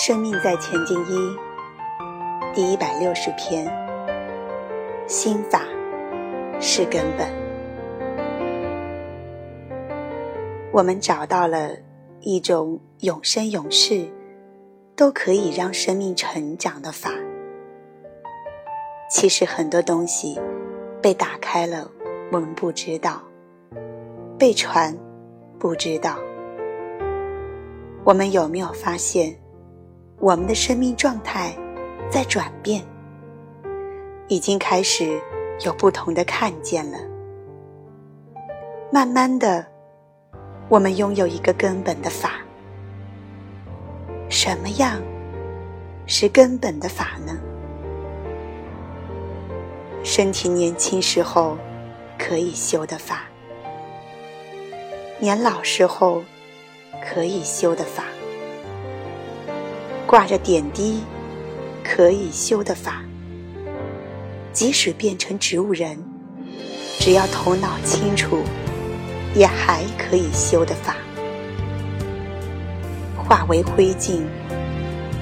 生命在前进一，第一百六十篇，心法是根本。我们找到了一种永生永世都可以让生命成长的法。其实很多东西被打开了，我们不知道；被传，不知道。我们有没有发现？我们的生命状态在转变，已经开始有不同的看见了。慢慢的，我们拥有一个根本的法。什么样是根本的法呢？身体年轻时候可以修的法，年老时候可以修的法。挂着点滴，可以修的法；即使变成植物人，只要头脑清楚，也还可以修的法；化为灰烬，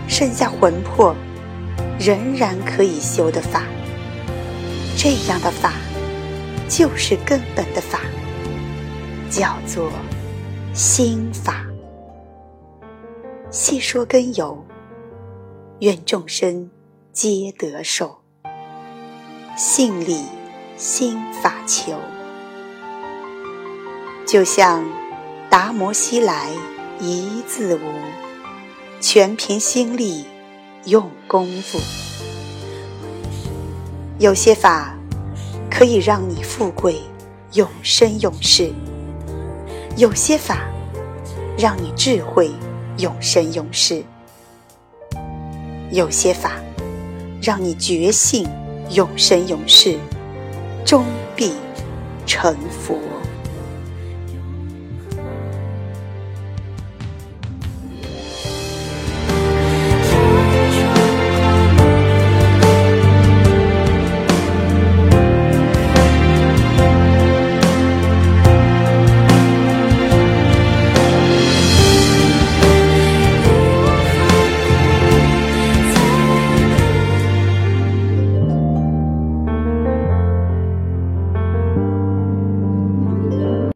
剩下魂魄，仍然可以修的法。这样的法，就是根本的法，叫做心法。细说根由。愿众生皆得受，信理心法求。就像达摩西来一字无，全凭心力用功夫。有些法可以让你富贵永生永世，有些法让你智慧永生永世。有些法，让你觉性永生永世，终必成佛。